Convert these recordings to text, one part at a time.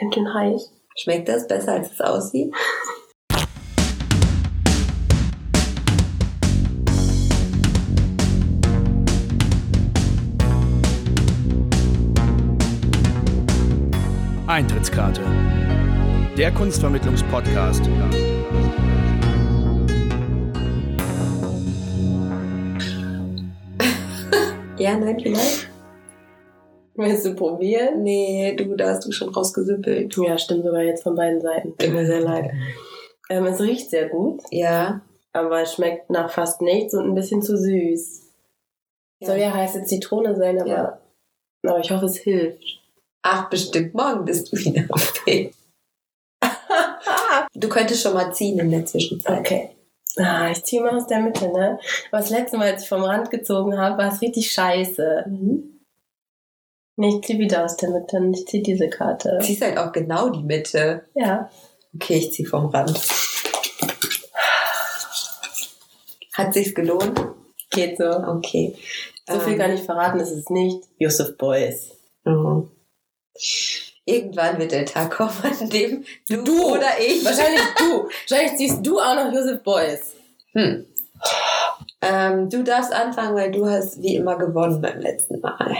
Ganz schön heiß. Schmeckt das besser, als es aussieht? Eintrittskarte. Der Kunstvermittlungspodcast. Ja, nein, vielleicht? Willst du probieren? Nee, du, da hast du schon rausgesüppelt. Ja, stimmt sogar jetzt von beiden Seiten. Tut mir sehr leid. Ähm, es riecht sehr gut, Ja. aber es schmeckt nach fast nichts und ein bisschen zu süß. Soll ja heiße Zitrone sein, aber, Ja. aber ich hoffe, es hilft. Ach, bestimmt, morgen bist du wieder fit. Du könntest schon mal ziehen in der Zwischenzeit. Okay. Ah, ich ziehe mal aus der Mitte, ne? Aber das letzte Mal, als ich vom Rand gezogen habe, war es richtig scheiße. Mhm. Nee, ich ziehe wieder aus der Mitte und ich ziehe diese Karte. Ziehst halt auch genau die Mitte. Ja. Okay, ich zieh vom Rand. Hat sich's gelohnt? Geht so. Okay. So viel Ähm, kann ich verraten, es ist nicht Yusuf Boys. mhm. Irgendwann wird der Tag kommen, an dem du, Du! oder ich. Wahrscheinlich du. Wahrscheinlich ziehst du auch noch Yusuf Boys. Hm. Ähm, du darfst anfangen, weil du hast wie immer gewonnen beim letzten Mal.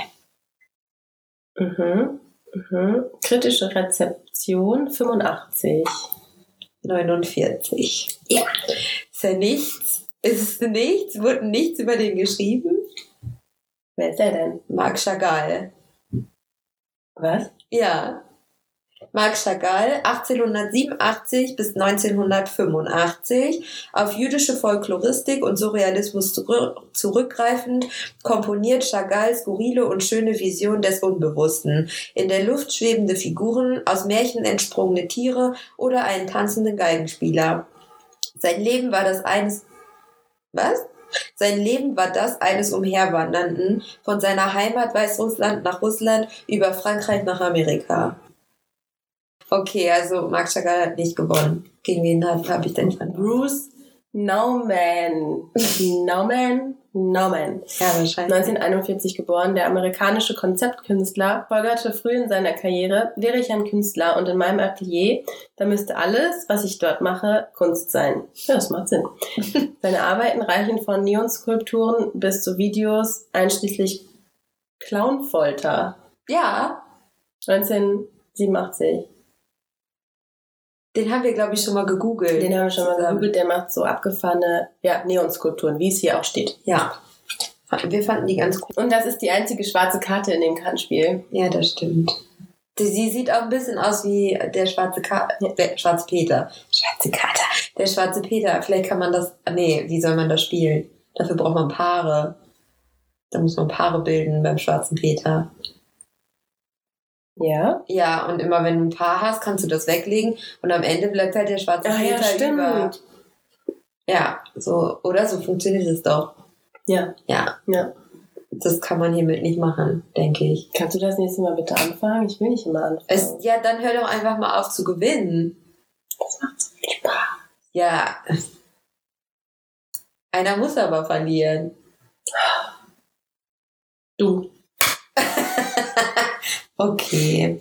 Mhm. Mhm. Kritische Rezeption 85. 49. Ja. Ist ja nichts. Ist nichts. Wurde nichts über den geschrieben? Wer ist der denn? Marc Chagall. Was? Ja. Marc Chagall, 1887 bis 1985, auf jüdische Folkloristik und Surrealismus zurück, zurückgreifend, komponiert Chagall skurrile und schöne Visionen des Unbewussten, in der Luft schwebende Figuren, aus Märchen entsprungene Tiere oder einen tanzenden Geigenspieler. Sein Leben war das eines, was? Sein Leben war das eines Umherwandernden, von seiner Heimat Weißrussland nach Russland, über Frankreich nach Amerika. Okay, also Marc Chagall hat nicht gewonnen. Gegen wen habe hab ich denn verloren? Bruce Nauman. Nauman? Nauman. Ja, wahrscheinlich. 1941 geboren, der amerikanische Konzeptkünstler, folgerte früh in seiner Karriere, wäre ich ein Künstler und in meinem Atelier, da müsste alles, was ich dort mache, Kunst sein. Ja, das macht Sinn. Seine Arbeiten reichen von Neonskulpturen bis zu Videos, einschließlich Clownfolter. Ja, 1987. den haben wir, glaube ich, schon mal gegoogelt. Den haben wir schon mal gegoogelt, der macht so abgefahrene ja, Neonskulpturen, wie es hier auch steht. Ja. Wir fanden die ganz cool. Und das ist die einzige schwarze Karte in dem Kartenspiel. Ja, das stimmt. Sie sieht auch ein bisschen aus wie der schwarze Ka der schwarze Peter. Schwarze Kater. Der schwarze Peter. Vielleicht kann man das. Nee, wie soll man das spielen? Dafür braucht man Paare. Da muss man Paare bilden beim schwarzen Peter. Ja? Ja, und immer wenn du ein Paar hast, kannst du das weglegen und am Ende bleibt halt der schwarze ja, Peter stimmt. über. Ja, so, oder so funktioniert es doch. Ja. Ja, Ja. das kann man hiermit nicht machen, denke ich. Kannst du das nächste Mal bitte anfangen? Ich will nicht immer anfangen. Es, ja, dann hör doch einfach mal auf zu gewinnen. das macht so viel Spaß. Ja. Einer muss aber verlieren. Du. Okay.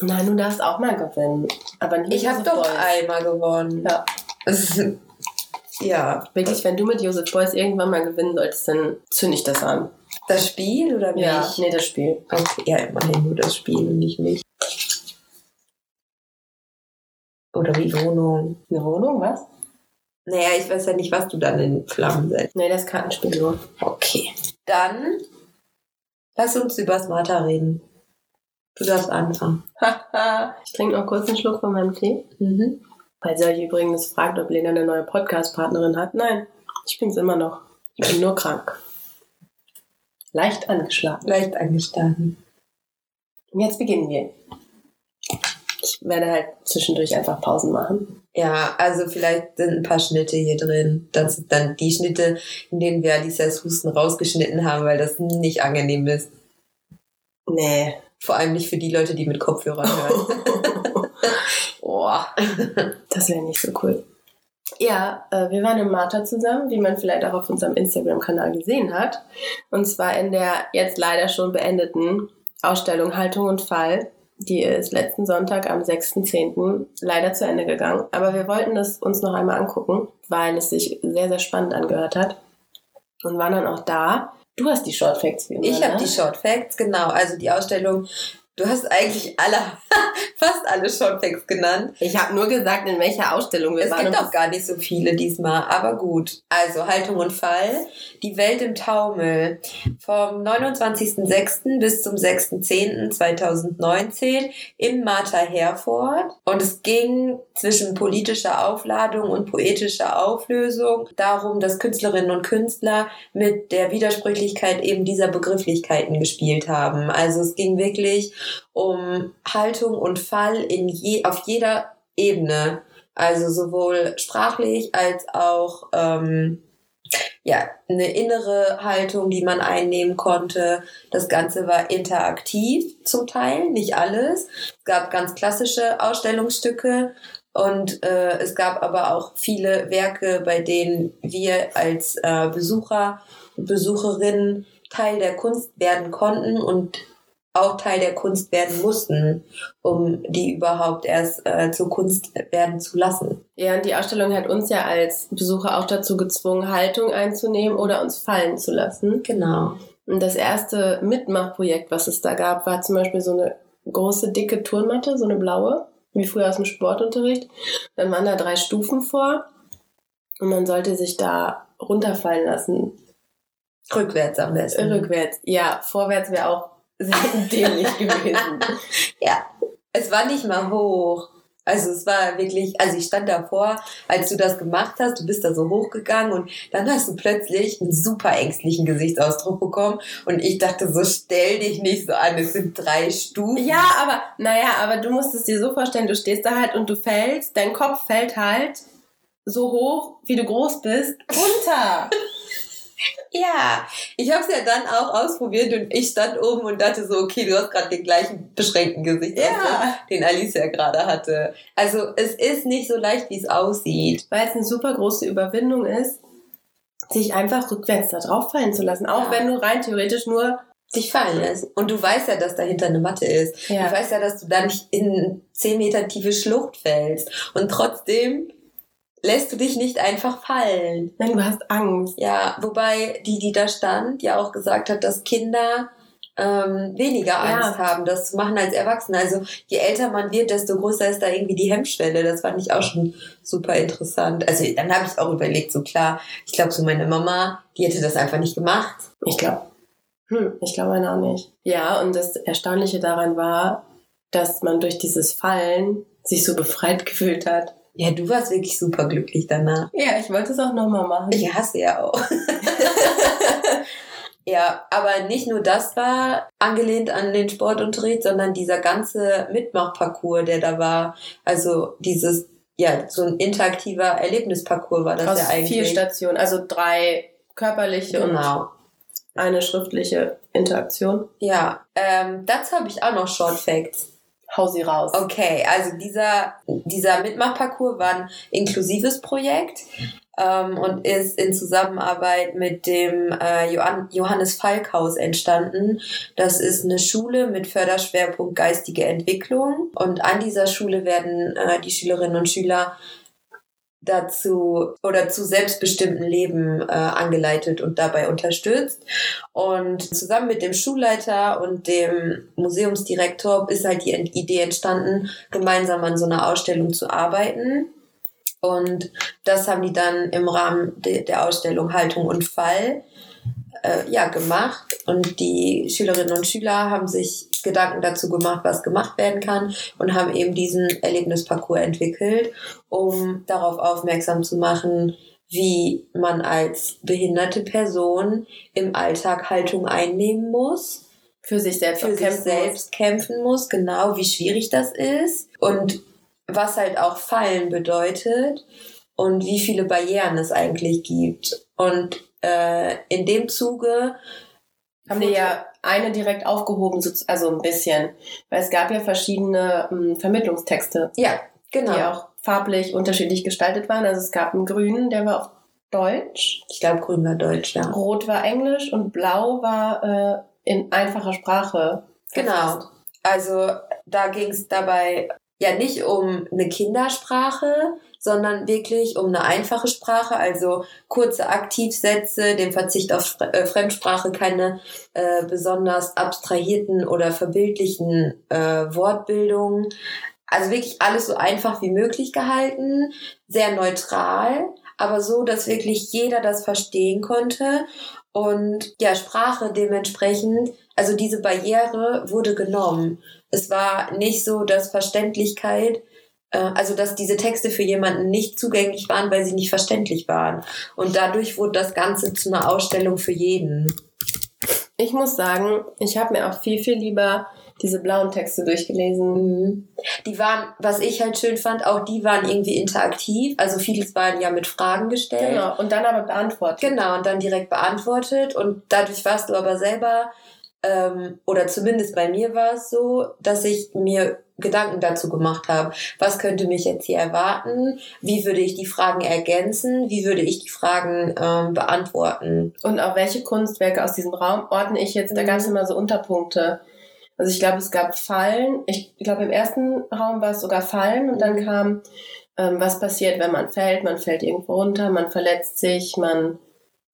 Nein, du darfst auch mal gewinnen. Aber nicht Ich habe doch Beuys. einmal gewonnen. Ja. ja. Wirklich, wenn du mit Joseph Beuys irgendwann mal gewinnen solltest, dann zünde ich das an. Das Spiel oder mich? Ja, nee, das Spiel. Okay, ja, immerhin nur das Spiel und nicht mich. Oder die Wohnung. Eine Wohnung, was? Naja, ich weiß ja nicht, was du dann in Flammen setzt. Nee, das Kartenspiel nur. Okay. Dann lass uns über Smarta reden. Du darfst anfangen. ich trinke noch kurz einen Schluck von meinem Tee. Mhm. Falls ihr euch übrigens fragt, ob Lena eine neue Podcast-Partnerin hat. Nein, ich bin's immer noch. Ich bin nur krank. Leicht angeschlagen. Leicht angestanden. Und jetzt beginnen wir. Ich werde halt zwischendurch einfach Pausen machen. Ja, also vielleicht sind ein paar Schnitte hier drin. Das sind dann die Schnitte, in denen wir Alicias Husten rausgeschnitten haben, weil das nicht angenehm ist. Nee. Vor allem nicht für die Leute, die mit Kopfhörern hören. Boah. Das wäre nicht so cool. Ja, äh, wir waren in Martha zusammen, wie man vielleicht auch auf unserem Instagram-Kanal gesehen hat. Und zwar in der jetzt leider schon beendeten Ausstellung Haltung und Fall. Die ist letzten Sonntag am 6.10. leider zu Ende gegangen. Aber wir wollten das uns noch einmal angucken, weil es sich sehr, sehr spannend angehört hat. Und waren dann auch da. Du hast die Short Facts. Wie immer, Ich habe ne? die Short Facts, genau. Also die Ausstellung, du hast eigentlich alle, fast alle Short Facts genannt. Ich habe nur gesagt, in welcher Ausstellung wir Es waren. gibt und auch gar nicht so viele diesmal, aber gut. Also Haltung und Fall, die Welt im Taumel. Vom 29.06. bis zum 6.10.2019 im Martha Herford. Und es ging zwischen politischer Aufladung und poetischer Auflösung darum, dass Künstlerinnen und Künstler mit der Widersprüchlichkeit eben dieser Begrifflichkeiten gespielt haben. Also es ging wirklich um Haltung und Fall in je, auf jeder Ebene. Also sowohl sprachlich als auch ähm, ja, eine innere Haltung, die man einnehmen konnte. Das Ganze war interaktiv zum Teil, nicht alles. Es gab ganz klassische Ausstellungsstücke und äh, es gab aber auch viele Werke, bei denen wir als äh, Besucher und Besucherinnen Teil der Kunst werden konnten und auch Teil der Kunst werden mussten, um die überhaupt erst äh, zur Kunst werden zu lassen. Ja, und die Ausstellung hat uns ja als Besucher auch dazu gezwungen, Haltung einzunehmen oder uns fallen zu lassen. Genau. Und das erste Mitmachprojekt, was es da gab, war zum Beispiel so eine große, dicke Turnmatte, so eine blaue, wie früher aus dem Sportunterricht. Dann waren da drei Stufen vor und man sollte sich da runterfallen lassen. Rückwärts am besten. Rückwärts. Ja, vorwärts wäre auch sehr dämlich gewesen. Ja, es war nicht mal hoch. Also es war wirklich, also ich stand davor, als du das gemacht hast, du bist da so hochgegangen und dann hast du plötzlich einen super ängstlichen Gesichtsausdruck bekommen und ich dachte so, stell dich nicht so an, es sind drei Stufen. Ja, aber, naja, aber du musst es dir so vorstellen, du stehst da halt und du fällst, dein Kopf fällt halt so hoch, wie du groß bist, runter. Ja, ich habe es ja dann auch ausprobiert und ich stand oben und dachte so, okay, du hast gerade den gleichen beschränkten Gesichtsausdruck, Ja. den Alicia gerade hatte. Also es ist nicht so leicht, wie es aussieht. Weil es eine super große Überwindung ist, sich einfach rückwärts da drauf fallen zu lassen. Auch Ja. wenn du rein theoretisch nur, Dich fallen lässt. Und du weißt ja, dass dahinter eine Matte ist. Ja. Du weißt ja, dass du da nicht in 10 Meter tiefe Schlucht fällst. Und trotzdem lässt du dich nicht einfach fallen. nein, du hast Angst. Ja, wobei die, die da stand, ja auch gesagt hat, dass Kinder ähm, weniger Angst haben, das zu machen als Erwachsene. Also je älter man wird, desto größer ist da irgendwie die Hemmschwelle. Das fand ich auch schon super interessant. Also dann habe ich auch überlegt, so klar, ich glaube so meine Mama, die hätte das einfach nicht gemacht. Ich glaube, hm, ich glaube meine auch nicht. Ja, und das Erstaunliche daran war, dass man durch dieses Fallen sich so befreit gefühlt hat. Ja, du warst wirklich super glücklich danach. Ja, ich wollte es auch nochmal machen. Ich hasse ja auch. ja, aber nicht nur das war angelehnt an den Sportunterricht, sondern dieser ganze Mitmachparcours, der da war. Also dieses, ja, so ein interaktiver Erlebnisparcours war das Aus ja eigentlich. vier Stationen, also drei körperliche Genau. und eine schriftliche Interaktion. Ja, ähm, dazu habe ich auch noch Short Facts. Hau sie raus. Okay, also dieser, dieser Mitmachparcours war ein inklusives Projekt ähm, und ist in Zusammenarbeit mit dem äh, Johann, Johannes Falkhaus entstanden. Das ist eine Schule mit Förderschwerpunkt geistige Entwicklung und an dieser Schule werden äh, die Schülerinnen und Schüler dazu oder zu selbstbestimmten Leben äh, angeleitet und dabei unterstützt. Und zusammen mit dem Schulleiter und dem Museumsdirektor ist halt die Idee entstanden, gemeinsam an so einer Ausstellung zu arbeiten. Und das haben die dann im Rahmen de der Ausstellung Haltung und Fall äh, ja, gemacht. Und die Schülerinnen und Schüler haben sich Gedanken dazu gemacht, was gemacht werden kann und haben eben diesen Erlebnisparcours entwickelt, um darauf aufmerksam zu machen, wie man als behinderte Person im Alltag Haltung einnehmen muss Für sich selbst für sich kämpfen selbst kämpfen muss, genau wie schwierig das ist und was halt auch Fallen bedeutet und wie viele Barrieren es eigentlich gibt. Und äh, in dem Zuge. Haben die ja eine direkt aufgehoben, so- also ein bisschen. Weil es gab ja verschiedene ähm, Vermittlungstexte, ja, genau. die auch farblich unterschiedlich gestaltet waren. Also es gab einen grünen, der war auf Deutsch, Ich glaube, grün war Deutsch, ja. rot war Englisch und blau war äh, in einfacher Sprache. Genau. Also da ging es dabei ja nicht um eine Kindersprache, sondern wirklich um eine einfache Sprache, also kurze Aktivsätze, den Verzicht auf äh, Fremdsprache, keine äh, besonders abstrahierten oder verbildlichen äh, Wortbildungen. Also wirklich alles so einfach wie möglich gehalten, sehr neutral, aber so, dass wirklich jeder das verstehen konnte. Und ja, Sprache dementsprechend, also diese Barriere wurde genommen. Es war nicht so, dass Verständlichkeit also dass diese Texte für jemanden nicht zugänglich waren, weil sie nicht verständlich waren. Und dadurch wurde das Ganze zu einer Ausstellung für jeden. Ich muss sagen, ich habe mir auch viel, viel lieber diese blauen Texte durchgelesen. Mhm. Die waren, was ich halt schön fand, auch die waren irgendwie interaktiv. Also vieles waren ja mit Fragen gestellt. Genau, und dann aber beantwortet. Genau, und dann direkt beantwortet. Und dadurch warst du aber selber, ähm, oder zumindest bei mir war es so, dass ich mir Gedanken dazu gemacht habe. Was könnte mich jetzt hier erwarten? Wie würde ich die Fragen ergänzen? Wie würde ich die Fragen ähm, beantworten? Und auch welche Kunstwerke aus diesem Raum ordne ich jetzt? Da gab es immer so Unterpunkte. Also ich glaube, es gab Fallen. Ich glaube, im ersten Raum war es sogar Fallen und dann kam, ähm, was passiert, wenn man fällt. Man fällt irgendwo runter, man verletzt sich, man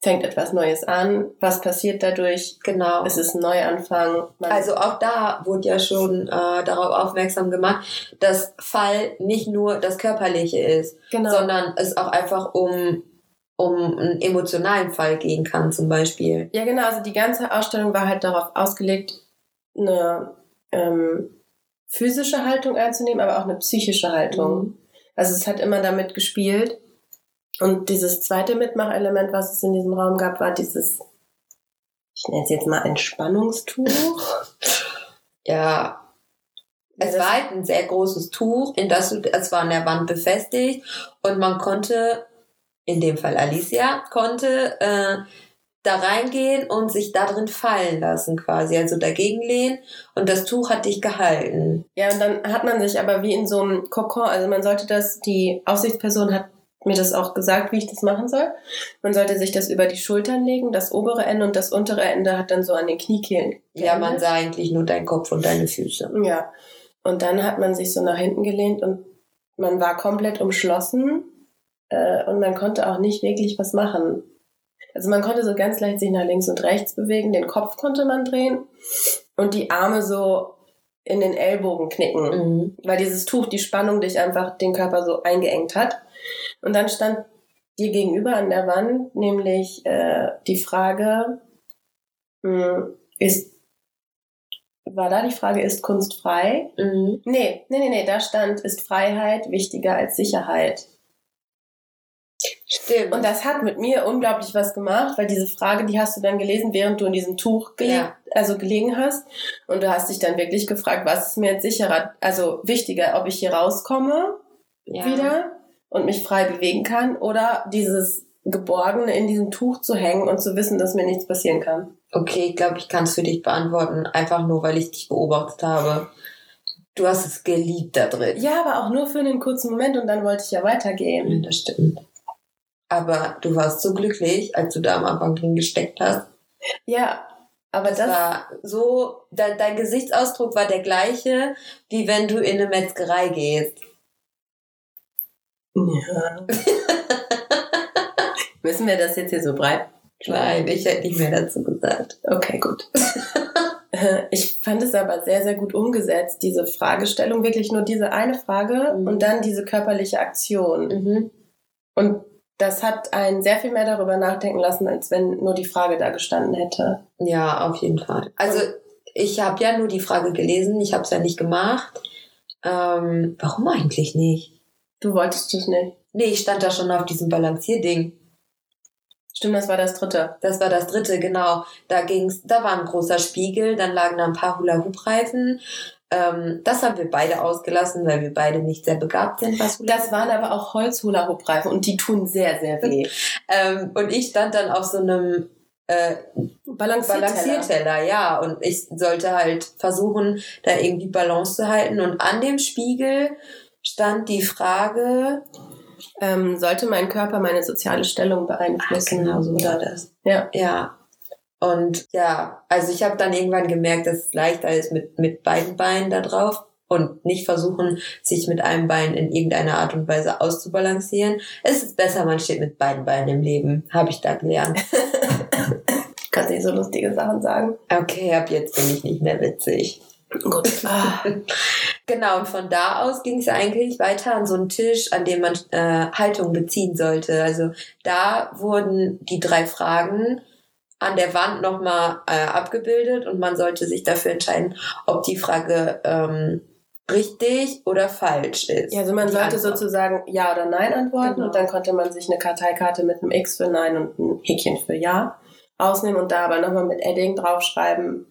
fängt etwas Neues an. Was passiert dadurch? Genau. Es ist ein Neuanfang. Man also auch da wurde ja schon äh, darauf aufmerksam gemacht, dass Fall nicht nur das Körperliche ist, genau. sondern es auch einfach um um einen emotionalen Fall gehen kann zum Beispiel. Ja, genau. Also die ganze Ausstellung war halt darauf ausgelegt, eine ähm, physische Haltung einzunehmen, aber auch eine psychische Haltung. Mhm. Also es hat immer damit gespielt. Und dieses zweite Mitmachelement, was es in diesem Raum gab, war dieses, ich nenne es jetzt mal Entspannungstuch. ja. Es war halt ein sehr großes Tuch, in das es war an der Wand befestigt und man konnte, in dem Fall Alicia, konnte äh, da reingehen und sich da drin fallen lassen quasi, also dagegen lehnen und das Tuch hat dich gehalten. Ja, und dann hat man sich aber wie in so einem Kokon, also man sollte das, die Aufsichtsperson hat mir das auch gesagt, wie ich das machen soll. Man sollte sich das über die Schultern legen, das obere Ende und das untere Ende hat dann so an den Kniekehlen. Ja, man sah eigentlich nur deinen Kopf und deine Füße. Ja. Und dann hat man sich so nach hinten gelehnt und man war komplett umschlossen äh, und man konnte auch nicht wirklich was machen. Also man konnte so ganz leicht sich nach links und rechts bewegen, den Kopf konnte man drehen und die Arme so in den Ellbogen knicken, mhm. weil dieses Tuch die Spannung dich einfach den Körper so eingeengt hat. Und dann stand dir gegenüber an der Wand nämlich äh, die Frage, mh, hm, ist war da die Frage, ist Kunst frei? Mhm. Nee, nee, nee, nee, da stand, ist Freiheit wichtiger als Sicherheit? Stimmt. Und das hat mit mir unglaublich was gemacht, weil diese Frage, die hast du dann gelesen, während du in diesem Tuch gele ja. also gelegen hast. Und du hast dich dann wirklich gefragt, was ist mir jetzt sicherer, also wichtiger, ob ich hier rauskomme ja. wieder und mich frei bewegen kann oder dieses Geborgene in diesem Tuch zu hängen und zu wissen, dass mir nichts passieren kann. Okay, ich glaube, ich kann es für dich beantworten, einfach nur, weil ich dich beobachtet habe. Du hast es geliebt da drin. Ja, aber auch nur für einen kurzen Moment und dann wollte ich ja weitergehen. Ja, das stimmt. Aber du warst so glücklich, als du da am Anfang drin gesteckt hast. Ja, aber das, das war so, de, dein Gesichtsausdruck war der gleiche, wie wenn du in eine Metzgerei gehst. Ja. Müssen wir das jetzt hier so breit? Nein, ich hätte nicht mehr dazu gesagt. Okay, gut. Ich fand es aber sehr, sehr gut umgesetzt, diese Fragestellung, wirklich nur diese eine Frage mhm. und dann diese körperliche Aktion. Mhm. Und das hat einen sehr viel mehr darüber nachdenken lassen, als wenn nur die Frage da gestanden hätte. Ja, auf jeden Fall. Also ich habe ja nur die Frage gelesen, ich habe es ja nicht gemacht. Ähm, warum eigentlich nicht? Du wolltest es nicht. Nee, ich stand da schon auf diesem Balancierding. Stimmt, das war das dritte. Das war das dritte, genau. Da ging's, da war ein großer Spiegel, dann lagen da ein paar Hula-Hoop-Reifen, ähm, das haben wir beide ausgelassen, weil wir beide nicht sehr begabt sind. Was das waren aber auch Holz-Hula-Hoop-Reifen und die tun sehr, sehr weh. ähm, und ich stand dann auf so einem äh, Balancierteller. Balancierteller, ja. Und ich sollte halt versuchen, da irgendwie Balance zu halten. Und an dem Spiegel stand die Frage, ähm, sollte mein Körper meine soziale Stellung beeinflussen? Ach, genau so war das. Ja. Ja. Und ja, also ich habe dann irgendwann gemerkt, dass es leichter ist mit, mit beiden Beinen da drauf und nicht versuchen, sich mit einem Bein in irgendeiner Art und Weise auszubalancieren. Es ist besser, man steht mit beiden Beinen im Leben, habe ich da gelernt. Kannst nicht so lustige Sachen sagen. Okay, ab jetzt bin ich nicht mehr witzig. Gut. Ah. Genau, und von da aus ging es eigentlich weiter an so einen Tisch, an dem man äh, Haltung beziehen sollte. Also da wurden die drei Fragen an der Wand nochmal äh, abgebildet und man sollte sich dafür entscheiden, ob die Frage ähm, richtig oder falsch ist. Ja, also man sollte Antwort. sozusagen Ja oder Nein antworten Genau. und dann konnte man sich eine Karteikarte mit einem X für Nein und einem Häkchen für Ja ausnehmen und da aber nochmal mit Edding draufschreiben,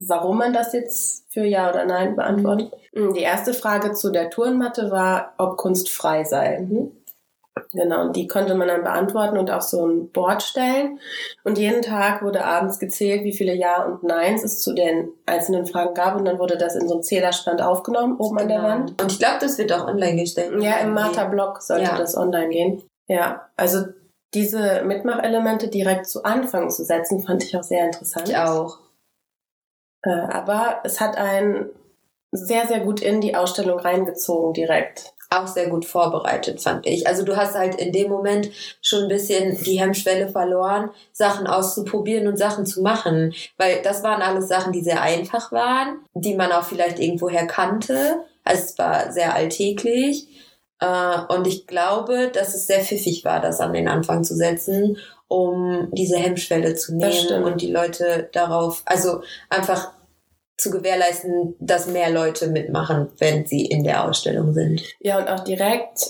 warum man das jetzt für Ja oder Nein beantwortet. Mhm. Die erste Frage zu der Turnmatte war, ob Kunst frei sei. Mhm. Genau, und die konnte man dann beantworten und auf so ein Board stellen. Und jeden Tag wurde abends gezählt, wie viele Ja und Neins es zu den einzelnen Fragen gab. Und dann wurde das in so einem Zählerstand aufgenommen, oben an der Genau. Wand. Und ich glaube, das wird auch online gestellt. Ja, im Martha-Blog sollte Ja. das online gehen. Ja, also diese Mitmachelemente direkt zu Anfang zu setzen, fand ich auch sehr interessant. Ich auch. Aber es hat einen sehr, sehr gut in die Ausstellung reingezogen direkt. Auch sehr gut vorbereitet, fand ich. Also du hast halt in dem Moment schon ein bisschen die Hemmschwelle verloren, Sachen auszuprobieren und Sachen zu machen. Weil das waren alles Sachen, die sehr einfach waren, die man auch vielleicht irgendwoher kannte. Also es war sehr alltäglich. Äh, Und ich glaube, dass es sehr pfiffig war, das an den Anfang zu setzen, um diese Hemmschwelle zu nehmen und die Leute darauf, also einfach zu gewährleisten, dass mehr Leute mitmachen, wenn sie in der Ausstellung sind. Ja, und auch direkt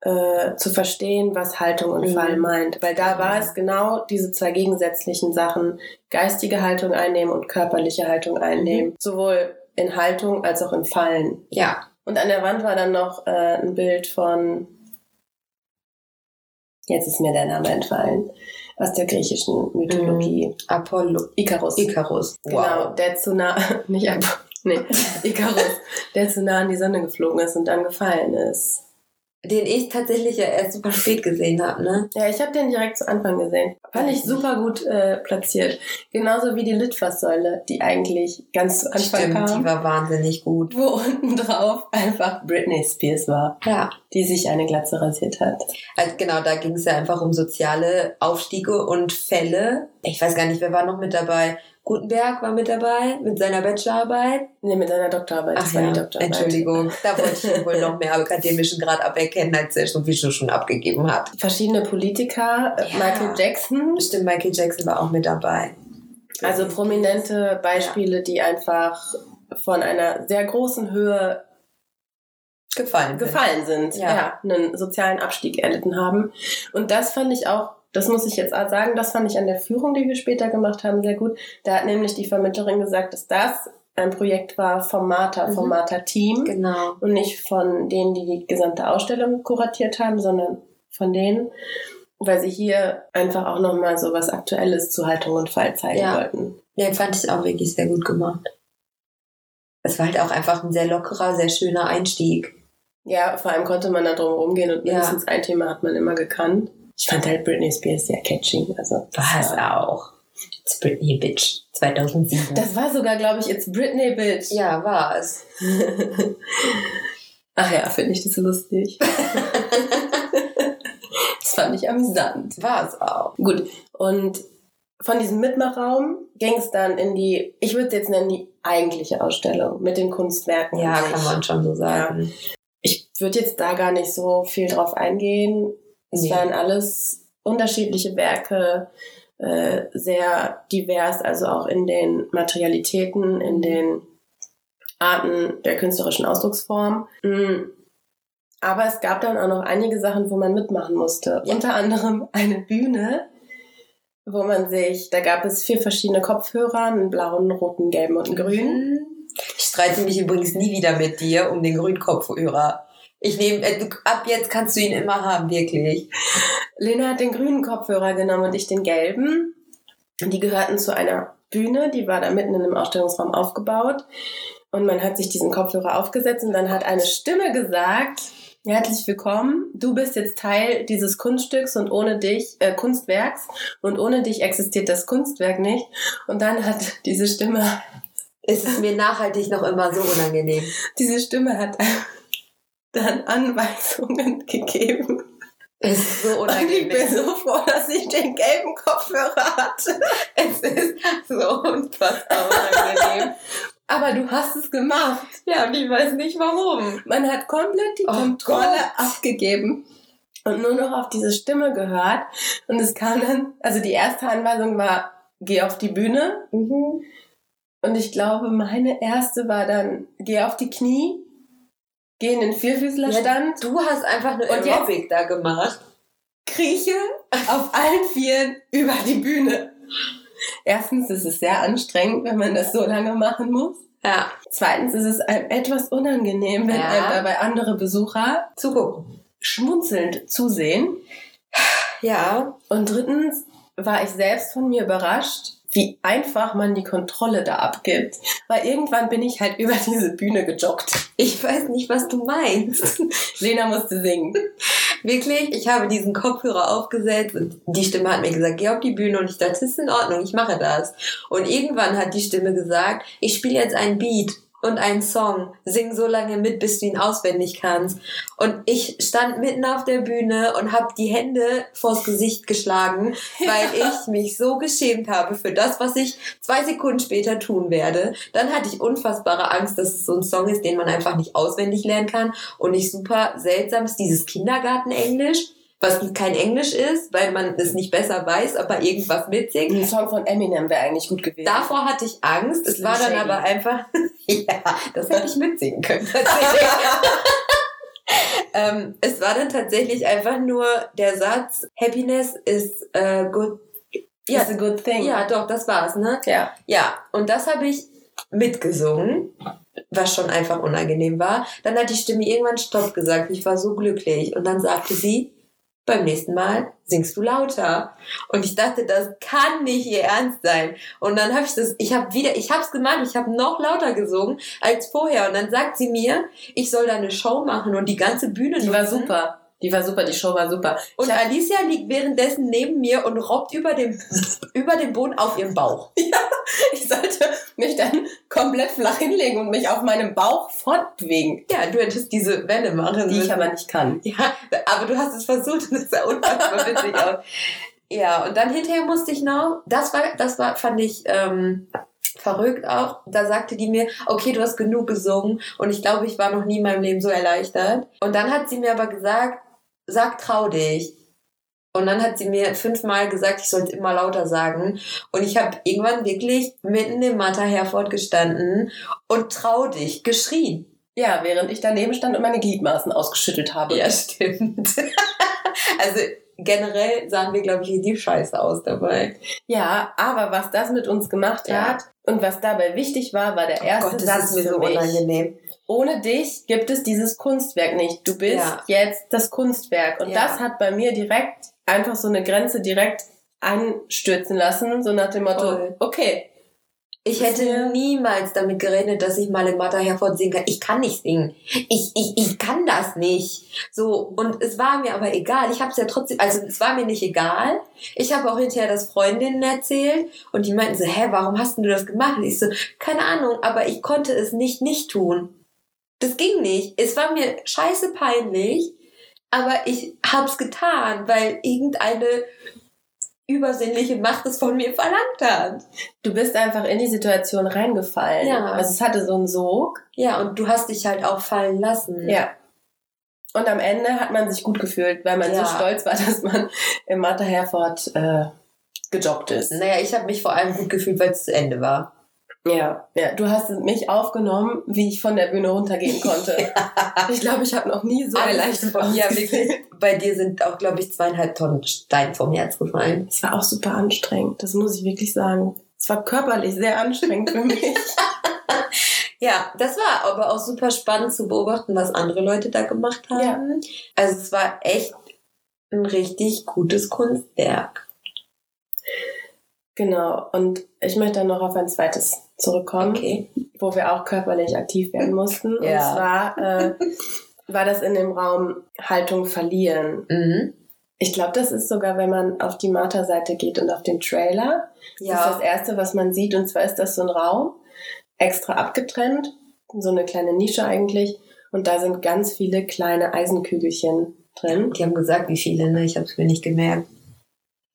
äh, zu verstehen, was Haltung und Mhm. Fall meint. Weil da war es genau diese zwei gegensätzlichen Sachen, geistige Haltung einnehmen und körperliche Haltung einnehmen. Sowohl in Haltung als auch in Fallen. Ja, Und an der Wand war dann noch äh, ein Bild von, jetzt ist mir der Name entfallen, aus der griechischen Mythologie. Apollo. Icarus. Icarus. Genau, der zu nah, nicht ab, nee, Icarus, der zu nah an die Sonne geflogen ist und dann gefallen ist. Den ich tatsächlich ja erst super spät gesehen habe, ne? Ja, ich habe den direkt zu Anfang gesehen. Fand ich super gut äh, platziert. Genauso wie die Litfaßsäule, die eigentlich ganz zu Anfang Stimmt, kam. die war wahnsinnig gut. wo unten drauf einfach Britney Spears war, Ja. die sich eine Glatze rasiert hat. Also genau, da ging es ja einfach um soziale Aufstiege und Fälle. Ich weiß gar nicht, wer war noch mit dabei? Gutenberg war mit dabei mit seiner Bachelorarbeit. Nee, mit seiner Doktorarbeit. Ach das war ja, die Doktorarbeit. Entschuldigung. Da wollte ich wohl noch mehr akademischen Grad aberkennen, als er sowieso schon abgegeben hat. Verschiedene Politiker, Ja. Michael Jackson, Stimmt, Michael Jackson war auch mit dabei. also prominente Beispiele, die einfach von einer sehr großen Höhe Gefallen. sind. gefallen sind, Ja. ja. einen sozialen Abstieg erlitten haben. Und das fand ich auch, das muss ich jetzt auch sagen, das fand ich an der Führung, die wir später gemacht haben, sehr gut. Da hat nämlich die Vermittlerin gesagt, dass das ein Projekt war vom Martha, vom Mhm. Martha-Team Genau. und nicht von denen, die die gesamte Ausstellung kuratiert haben, sondern von denen, weil sie hier einfach auch nochmal so was Aktuelles zu Haltung und Fall zeigen Ja. wollten. Ja, fand ich auch wirklich sehr gut gemacht. Es war halt auch einfach ein sehr lockerer, sehr schöner Einstieg. Ja, vor allem konnte man da drum rumgehen und Ja. mindestens ein Thema hat man immer gekannt. Ich fand halt Britney Spears sehr catchy. Also, Was auch. It's Britney Bitch 2007. Das war sogar, glaube ich, It's Britney Bitch. ja, war es. Ach ja, finde ich das lustig. das fand ich amüsant. War es auch. Gut, und von diesem Mitmachraum ging es dann in die, ich würde es jetzt nennen, die eigentliche Ausstellung mit den Kunstwerken. Ja, kann man schon so sagen. Ich würde jetzt da gar nicht so viel drauf eingehen. Es Nee. waren alles unterschiedliche Werke, äh, sehr divers, also auch in den Materialitäten, in den Arten der künstlerischen Ausdrucksform. Mm. Aber es gab dann auch noch einige Sachen, wo man mitmachen musste. Ja. Unter anderem eine Bühne, wo man sich, da gab es vier verschiedene Kopfhörer, einen blauen, roten, gelben und einen grünen. Ich streite mich übrigens nie wieder mit dir um den grünen Kopfhörer. Ich nehme, äh, ab jetzt kannst du ihn immer haben, wirklich. Lena hat den grünen Kopfhörer genommen und ich den gelben. Die gehörten zu einer Bühne, die war da mitten in einem Ausstellungsraum aufgebaut. Und man hat sich diesen Kopfhörer aufgesetzt und dann hat eine Stimme gesagt, herzlich willkommen, du bist jetzt Teil dieses Kunststücks und ohne dich, äh, Kunstwerks und ohne dich existiert das Kunstwerk nicht. Und dann hat diese Stimme Es ist mir nachhaltig noch immer so unangenehm. Diese Stimme hat dann Anweisungen gegeben. Es ist so Und ich unangenehm. bin so froh, dass ich den gelben Kopfhörer hatte. Es ist so unfassbar unangenehm. Aber du hast es gemacht. ja, und ich weiß nicht warum. Man hat komplett die Oh Kontrolle Gott. abgegeben und nur noch auf diese Stimme gehört. Und es kam dann, also die erste Anweisung war, geh auf die Bühne. Mhm. Und ich glaube, meine erste war dann, geh auf die Knie, geh in den Vierfüßlerstand, Du hast einfach eine Und Aerobic da gemacht. krieche auf allen Vieren über die Bühne. Erstens ist es sehr anstrengend, wenn man das so lange machen muss. Ja. Zweitens ist es einem etwas unangenehm, wenn Ja. einem dabei andere Besucher Zugucken. schmunzelnd zusehen. Ja. Und drittens war ich selbst von mir überrascht, wie einfach man die Kontrolle da abgibt. Weil irgendwann bin ich halt über diese Bühne gejoggt. Ich weiß nicht, was du meinst. Lena musste singen. Wirklich, ich habe diesen Kopfhörer aufgesetzt und die Stimme hat mir gesagt, geh auf die Bühne und ich dachte, das ist in Ordnung, ich mache das. Und irgendwann hat die Stimme gesagt, ich spiele jetzt einen Beat und einen Song, sing so lange mit, bis du ihn auswendig kannst. Und ich stand mitten auf der Bühne und habe die Hände vors Gesicht geschlagen, weil ich mich so geschämt habe für das, was ich zwei Sekunden später tun werde. Dann hatte ich unfassbare Angst, dass es so ein Song ist, den man einfach nicht auswendig lernen kann und nicht super seltsam ist, dieses Kindergartenenglisch, was kein Englisch ist, weil man es nicht besser weiß, aber irgendwas mitsingt. Ein Song von Eminem wäre eigentlich gut gewesen. Davor hatte ich Angst. Es war dann aber einfach, ja, das hätte ich mitsingen können. ähm, es war dann tatsächlich einfach nur der Satz, Happiness is äh, good. Ja, It's a good thing. ja, doch, das war's, ne? Ja. Ja, und das habe ich mitgesungen, was schon einfach unangenehm war. Dann hat die Stimme irgendwann Stopp gesagt. Ich war so glücklich. Und dann sagte sie, beim nächsten Mal singst du lauter. Und ich dachte, das kann nicht ihr Ernst sein. Und dann habe ich das, ich habe wieder, ich habe es gemacht, ich habe noch lauter gesungen als vorher. Und dann sagt sie mir, ich soll da eine Show machen und die ganze Bühne Die war nutzen. super. Die war super, die Show war super. Und hab- Alicia liegt währenddessen neben mir und robbt über den, über den Boden auf ihrem Bauch. ich sollte mich dann komplett flach hinlegen und mich auf meinem Bauch fortbewegen. Ja, du hättest diese Welle machen Die ich aber nicht kann. Ja, aber du hast es versucht und es sah unfassbar witzig aus. Ja, und dann hinterher musste ich noch, das war, das war, fand ich ähm, verrückt auch. Da sagte die mir, okay, du hast genug gesungen und ich glaube, ich war noch nie in meinem Leben so erleichtert. Und dann hat sie mir aber gesagt, sag trau dich. Und dann hat sie mir fünfmal gesagt, ich sollte immer lauter sagen. Und ich habe irgendwann wirklich mitten im Martha Herford gestanden und trau dich geschrien. Ja, während ich daneben stand und meine Gliedmaßen ausgeschüttelt habe. Ja, stimmt. also generell sahen wir, glaube ich, richtig scheiße aus dabei. Ja, aber was das mit uns gemacht Ja. hat und was dabei wichtig war, war der erste Oh Gott, das Satz ist mir so unangenehm. Ohne dich gibt es dieses Kunstwerk nicht. Du bist Ja. jetzt das Kunstwerk. Und Ja. das hat bei mir direkt einfach so eine Grenze direkt einstürzen lassen, so nach dem Motto, Voll. okay, Ich hätte mir- niemals damit gerechnet, dass ich mal in Martha Herford singen kann. Ich kann nicht singen. Ich, ich, ich kann das nicht. So, und es war mir aber egal. Ich habe es ja trotzdem, also es war mir nicht egal. Ich habe auch hinterher das Freundinnen erzählt und die meinten so, hä, warum hast denn du das gemacht? Und ich so, keine Ahnung, aber ich konnte es nicht nicht tun. Das ging nicht. Es war mir scheiße peinlich, aber ich hab's getan, weil irgendeine übersinnliche Macht es von mir verlangt hat. du bist einfach in die Situation reingefallen. Ja. Also es hatte so einen Sog. Ja, und du hast dich halt auch fallen lassen. Ja. Und am Ende hat man sich gut gefühlt, weil man Ja. so stolz war, dass man im Martha Herford äh, gejoggt ist. Naja, ich habe mich vor allem gut gefühlt, weil es zu Ende war. Ja, ja, du hast mich aufgenommen, wie ich von der Bühne runtergehen konnte. Ich glaube, ich habe noch nie so Alles erleichtert von- ja, wirklich. Bei dir sind auch, glaube ich, zweieinhalb Tonnen Stein vom Herz gefallen. Es war auch super anstrengend, das muss ich wirklich sagen. Es war körperlich sehr anstrengend für mich. Ja, das war aber auch super spannend zu beobachten, was andere Leute da gemacht haben. Also es war echt ein richtig gutes Kunstwerk. Genau, und ich möchte dann noch auf ein zweites zurückkommen, Okay. wo wir auch körperlich aktiv werden mussten. Und Ja. zwar äh, war das in dem Raum Haltung verlieren. Mhm. Ich glaube, das ist sogar, wenn man auf die Martha-Seite geht und auf den Trailer. Das ist Ja. das Erste, was man sieht. Und zwar ist das so ein Raum, extra abgetrennt, so eine kleine Nische eigentlich. Und da sind ganz viele kleine Eisenkügelchen drin. Die haben gesagt, wie viele, ne? Ich habe es mir nicht gemerkt.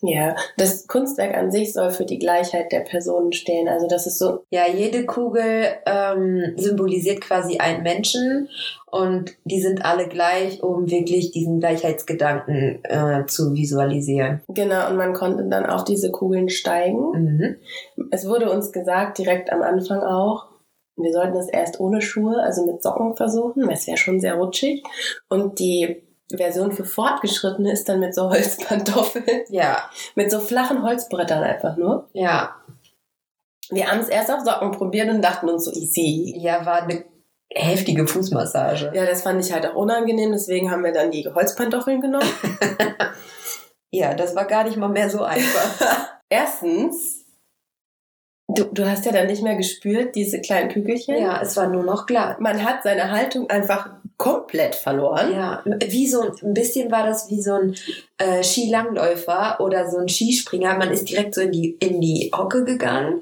Ja, das Kunstwerk an sich soll für die Gleichheit der Personen stehen. Also das ist so, Ja, jede Kugel ähm, symbolisiert quasi einen Menschen und die sind alle gleich, um wirklich diesen Gleichheitsgedanken äh, zu visualisieren. genau, und man konnte dann auf diese Kugeln steigen. Mhm. Es wurde uns gesagt, direkt am Anfang auch, wir sollten es erst ohne Schuhe, also mit Socken versuchen, weil es wäre schon sehr rutschig. Und die Version für Fortgeschrittene ist dann mit so Holzpantoffeln, Ja, mit so flachen Holzbrettern einfach nur. ja. Wir haben es erst auf Socken probiert und dachten uns so easy. Ja, war eine heftige Fußmassage. Ja, das fand ich halt auch unangenehm, deswegen haben wir dann die Holzpantoffeln genommen. Ja, das war gar nicht mal mehr so einfach. Erstens, du, du hast ja dann nicht mehr gespürt, diese kleinen Kügelchen. ja, es war nur noch glatt. Man hat seine Haltung einfach komplett verloren. Ja, wie so ein bisschen war das wie so ein äh, Skilangläufer oder so ein Skispringer. Man ist direkt so in die, in die Hocke gegangen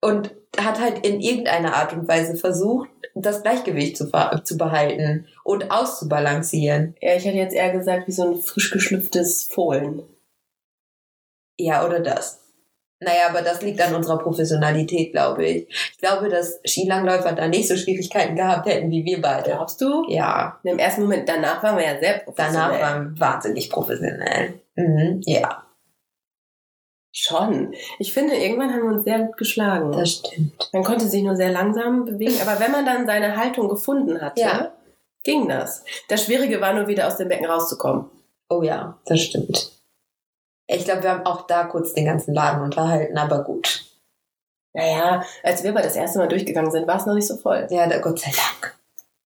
und hat halt in irgendeiner Art und Weise versucht, das Gleichgewicht zu, zu behalten und auszubalancieren. Ja, ich hätte jetzt eher gesagt, wie so ein frisch geschlüpftes Fohlen. Ja, oder das. Naja, aber das liegt an unserer Professionalität, glaube ich. Ich glaube, dass Skilangläufer da nicht so Schwierigkeiten gehabt hätten wie wir beide. Glaubst du? Ja, Im ersten Moment, danach waren wir ja sehr professionell. danach waren wir wahnsinnig professionell. Mhm, ja, Schon. Ich finde, irgendwann haben wir uns sehr gut geschlagen. das stimmt. Man konnte sich nur sehr langsam bewegen, aber wenn man dann seine Haltung gefunden hatte, Ja. ging das. Das Schwierige war nur wieder aus dem Becken rauszukommen. Oh ja, das stimmt. Ich glaube, wir haben auch da kurz den ganzen Laden unterhalten, aber gut. Naja, als wir aber das erste Mal durchgegangen sind, war es noch nicht so voll. Ja, da, Gott sei Dank.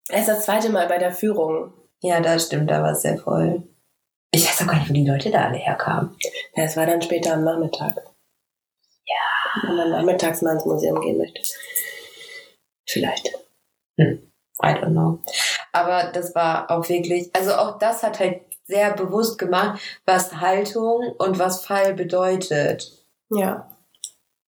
Erst das zweite Mal bei der Führung. Ja, das stimmt, da war es sehr voll. Ich weiß auch gar nicht, wo die Leute da alle herkamen. Ja, es war dann später am Nachmittag. Ja. Wenn man nachmittags mal ins Museum gehen möchte. Vielleicht. I don't know. Aber das war auch wirklich, also auch das hat halt sehr bewusst gemacht, was Haltung und was Fall bedeutet. Ja.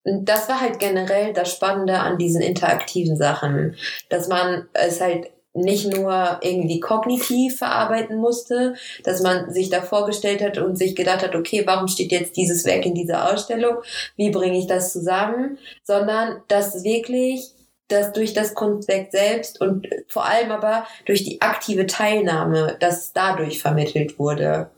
Und das war halt generell das Spannende an diesen interaktiven Sachen, dass man es halt nicht nur irgendwie kognitiv verarbeiten musste, dass man sich da vorgestellt hat und sich gedacht hat, okay, warum steht jetzt dieses Werk in dieser Ausstellung? Wie bringe ich das zusammen? Sondern dass wirklich dass durch das Kunstwerk selbst und vor allem aber durch die aktive Teilnahme, dass dadurch vermittelt wurde.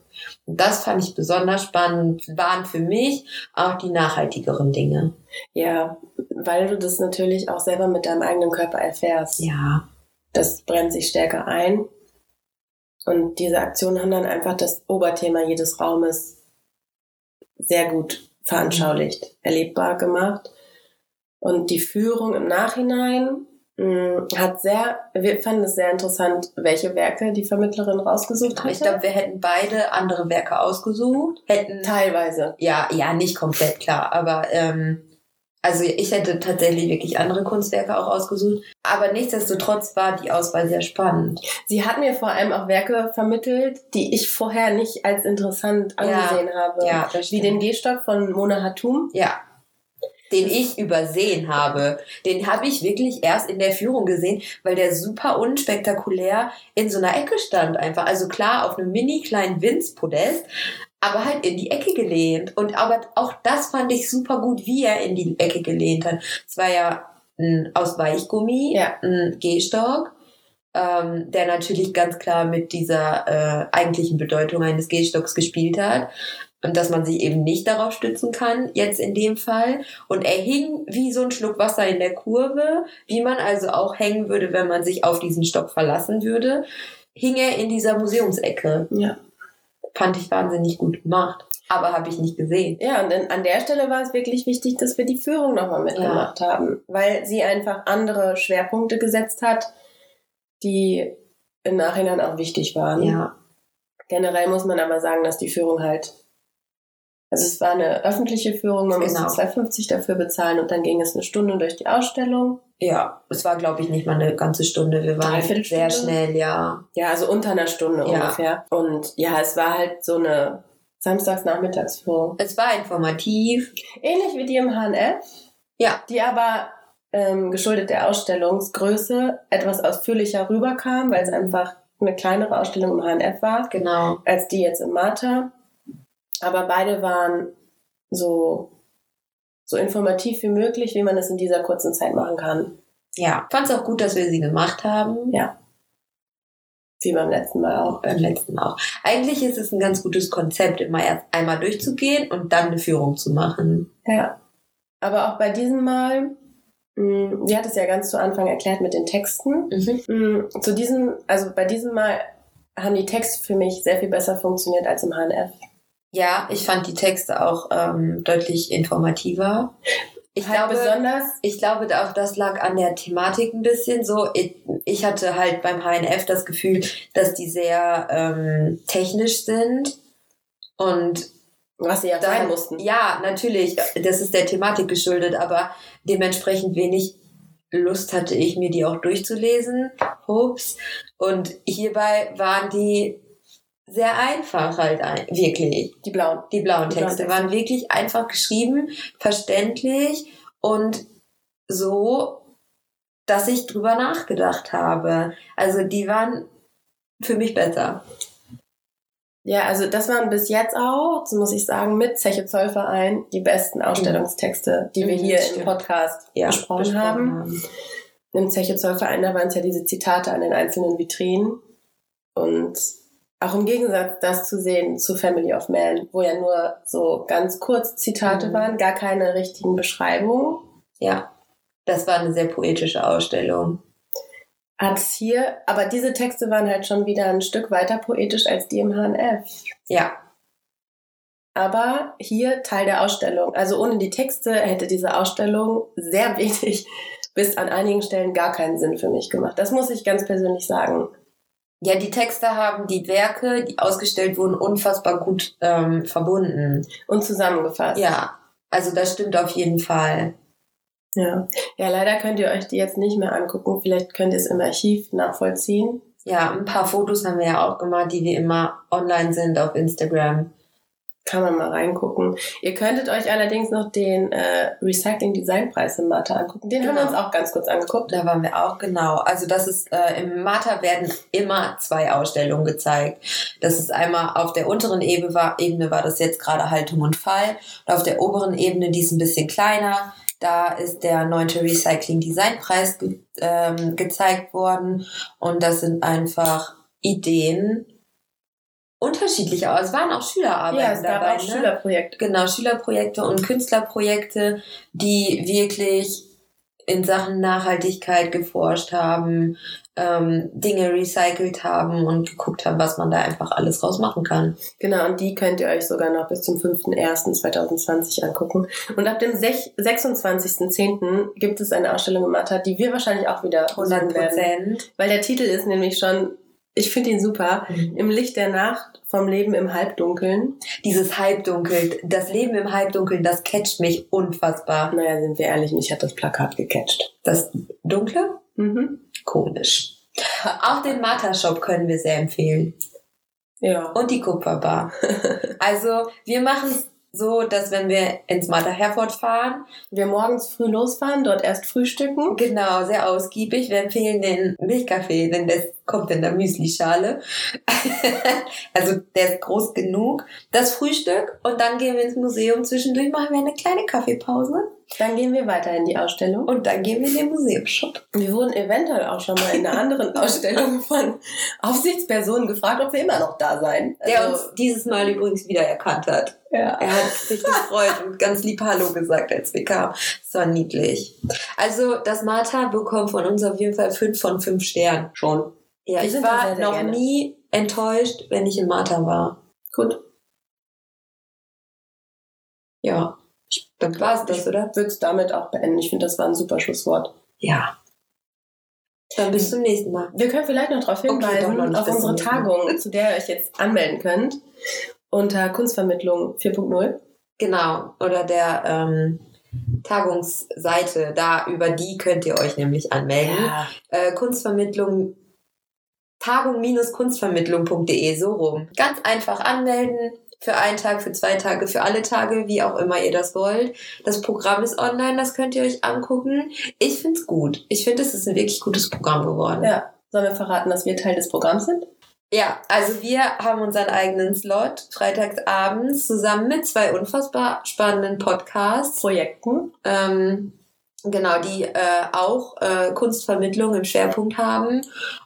Und das fand ich besonders spannend, waren für mich auch die nachhaltigeren Dinge. Ja, weil du das natürlich auch selber mit deinem eigenen Körper erfährst. Ja. Das brennt sich stärker ein. Und diese Aktionen haben dann einfach das Oberthema jedes Raumes sehr gut veranschaulicht, erlebbar gemacht. Und die Führung im Nachhinein mh, hat sehr, wir fanden es sehr interessant, welche Werke die Vermittlerin rausgesucht hat. Ich glaube, wir hätten beide andere Werke ausgesucht. Hätten, teilweise. ja, ja, nicht komplett klar, aber ähm, also ich hätte tatsächlich wirklich andere Kunstwerke auch ausgesucht. Aber nichtsdestotrotz war die Auswahl sehr spannend. Sie hat mir vor allem auch Werke vermittelt, die ich vorher nicht als interessant angesehen habe. Ja, das Wie den Gehstock von Mona Hatum. Ja. Den ich übersehen habe. Den habe ich wirklich erst in der Führung gesehen, weil der super unspektakulär in so einer Ecke stand einfach. Also klar, auf einem mini kleinen Winzpodest, aber halt in die Ecke gelehnt. Und aber auch das fand ich super gut, wie er in die Ecke gelehnt hat. Es war ja ein, aus Weichgummi, Ja. ein Gehstock, ähm, der natürlich ganz klar mit dieser äh, eigentlichen Bedeutung eines Gehstocks gespielt hat. Und dass man sich eben nicht darauf stützen kann, jetzt in dem Fall. Und er hing wie so ein Schluck Wasser in der Kurve, wie man also auch hängen würde, wenn man sich auf diesen Stock verlassen würde, hing er in dieser Museumsecke. Ja. Fand ich wahnsinnig gut gemacht. Aber habe ich nicht gesehen. Ja, und an der Stelle war es wirklich wichtig, dass wir die Führung nochmal mitgemacht haben, weil sie einfach andere Schwerpunkte gesetzt hat, die im Nachhinein auch wichtig waren. Ja. Generell muss man aber sagen, dass die Führung halt, also es war eine öffentliche Führung, man Genau. musste 2,50 dafür bezahlen und dann ging es eine Stunde durch die Ausstellung. Ja, es war, glaube ich, nicht mal eine ganze Stunde. Wir waren sehr schnell, ja. Ja, also unter einer Stunde Ja. ungefähr. Und ja, es war halt so eine Samstagsnachmittagsführung. Es war informativ. Ähnlich wie die im HNF, Ja. die aber ähm, geschuldet der Ausstellungsgröße etwas ausführlicher rüberkam, weil es einfach eine kleinere Ausstellung im HNF war, Genau. als die jetzt im Martha. Aber beide waren so, so informativ wie möglich, wie man es in dieser kurzen Zeit machen kann. Ja. Fand es auch gut, dass wir sie gemacht haben. Ja. Wie beim letzten Mal auch. Beim letzten auch. Eigentlich ist es ein ganz gutes Konzept, immer erst einmal durchzugehen und dann eine Führung zu machen. Ja. Aber auch bei diesem Mal, mh, sie hat es ja ganz zu Anfang erklärt mit den Texten. Mhm. Mm, Zu diesem, also bei diesem Mal haben die Texte für mich sehr viel besser funktioniert als im HNF. Ja, ich fand die Texte auch ähm, deutlich informativer. Ich halt glaube, besonders, ich glaube auch, das lag an der Thematik ein bisschen so. Ich, ich hatte halt beim HNF das Gefühl, dass die sehr ähm, technisch sind und was sie ja da- sein mussten. Ja, natürlich, das ist der Thematik geschuldet, aber dementsprechend wenig Lust hatte ich, mir die auch durchzulesen. Hups. Und hierbei waren die sehr einfach halt ein, wirklich. Die blauen. Die blauen Die blauen Texte Texte. waren wirklich einfach geschrieben, verständlich und so, dass ich drüber nachgedacht habe. Also die waren für mich besser. Ja, also das waren bis jetzt auch, so muss ich sagen, mit Zeche Zollverein die besten Ausstellungstexte, die wir Mhm, hier im. Podcast Ja, besprochen, haben. Im Zeche Zollverein, da waren es ja diese Zitate an den einzelnen Vitrinen. Und auch im Gegensatz das zu sehen zu Family of Man, wo ja nur so ganz kurz Zitate Mhm. waren, gar keine richtigen Beschreibungen. Ja, das war eine sehr poetische Ausstellung. Hat es hier, aber diese Texte waren halt schon wieder ein Stück weiter poetisch als die im HNF. Ja, aber hier Teil der Ausstellung. Also ohne die Texte hätte diese Ausstellung sehr wenig bis an einigen Stellen gar keinen Sinn für mich gemacht. Das muss ich ganz persönlich sagen. Ja, die Texte haben die Werke, die ausgestellt wurden, unfassbar gut ähm, verbunden. Und zusammengefasst. Ja, also das stimmt auf jeden Fall. ja. Ja, leider könnt ihr euch die jetzt nicht mehr angucken. Vielleicht könnt ihr es im Archiv nachvollziehen. Ja, ein paar Fotos haben wir ja auch gemacht, die wir immer online sind auf Instagram. Kann man mal reingucken. Ihr könntet euch allerdings noch den äh, Recycling Design Preis im Mathe angucken. Den haben wir Genau. uns auch ganz kurz angeguckt. Da waren wir auch genau. Also das ist äh, im Martha werden immer zwei Ausstellungen gezeigt. Das ist einmal auf der unteren Ebene war, Ebene war das jetzt gerade Haltung und Fall. Und auf der oberen Ebene, die ist ein bisschen kleiner, da ist der neunte Recycling Design Preis ge ähm, gezeigt worden. Und das sind einfach Ideen unterschiedlich aus. Es waren auch Schülerarbeiten ja, es gab dabei. auch ne? Schülerprojekte. Genau, Schülerprojekte und Künstlerprojekte, die wirklich in Sachen Nachhaltigkeit geforscht haben, ähm, Dinge recycelt haben und geguckt haben, was man da einfach alles rausmachen kann. Genau, und die könnt ihr euch sogar noch bis zum 5.1.2020 angucken. Und ab dem sech- 26.10. gibt es eine Ausstellung im Mathe, die wir wahrscheinlich auch wieder 100 besuchen werden. Weil der Titel ist nämlich schon, ich finde ihn super, Im Licht der Nacht vom Leben im Halbdunkeln. Dieses Halbdunkel, das Leben im Halbdunkeln, das catcht mich unfassbar. Naja, sind wir ehrlich, mich hat das Plakat gecatcht. Das Dunkle? Mhm. Komisch. Auch den Martha-Shop können wir sehr empfehlen. Ja. und die Kupferbar. Also wir machen es so, dass wenn wir ins Martha Herford fahren, Wir morgens früh losfahren, dort erst frühstücken. genau, sehr ausgiebig. Wir empfehlen den Milchkaffee, denn das kommt in der Müslischale. also der ist groß genug. Das Frühstück und dann gehen wir ins Museum. Zwischendurch machen wir eine kleine Kaffeepause Dann gehen wir weiter in die Ausstellung. und dann gehen wir in den Museumsshop. Wir wurden eventuell auch schon mal in einer anderen Ausstellung von Aufsichtspersonen gefragt, ob wir immer noch da sein. Der Also, uns dieses Mal übrigens wiedererkannt hat. ja. Er hat sich gefreut und ganz lieb Hallo gesagt, als wir kamen. Das war niedlich. Also, das Martha bekommt von uns auf jeden Fall fünf von fünf Sternen. Schon. Ja, Wir ich war sehr, sehr noch gerne. nie enttäuscht, wenn ich in Martha war. Gut. Ja. Dann war es das, oder? Würde es damit auch beenden. Ich finde, das war ein super Schlusswort. Ja. Dann bis zum nächsten Mal. Wir können vielleicht noch darauf Okay, hinweisen, nicht auf unsere. Tagung, zu der ihr euch jetzt anmelden könnt, unter Kunstvermittlung 4.0. Genau. Oder der ähm, Tagungsseite, da über die könnt ihr euch nämlich anmelden. Ja. äh, Kunstvermittlung, tagung-kunstvermittlung.de, so rum. Ganz einfach anmelden, Für einen Tag, für zwei Tage, für alle Tage, wie auch immer ihr das wollt. Das Programm ist online, das könnt ihr euch angucken. Ich find's gut. Ich finde, es ist ein wirklich gutes Programm geworden. Ja. Sollen wir verraten, dass wir Teil des Programms sind? Ja, also wir haben unseren eigenen Slot freitags abends zusammen mit zwei unfassbar spannenden Podcasts. Projekten. Ähm, genau, die äh, auch äh, Kunstvermittlung im Schwerpunkt haben.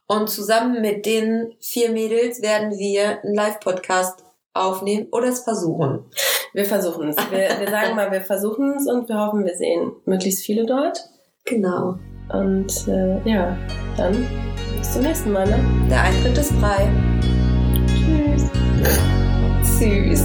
Und zusammen mit den vier Mädels werden wir einen Live-Podcast aufnehmen oder es versuchen. Wir versuchen es. Wir, wir sagen mal, wir versuchen es und wir hoffen, wir sehen möglichst viele dort. Genau. Und äh, ja, dann bis zum nächsten Mal. Ne? Der Eintritt ist frei. Tschüss. Süß.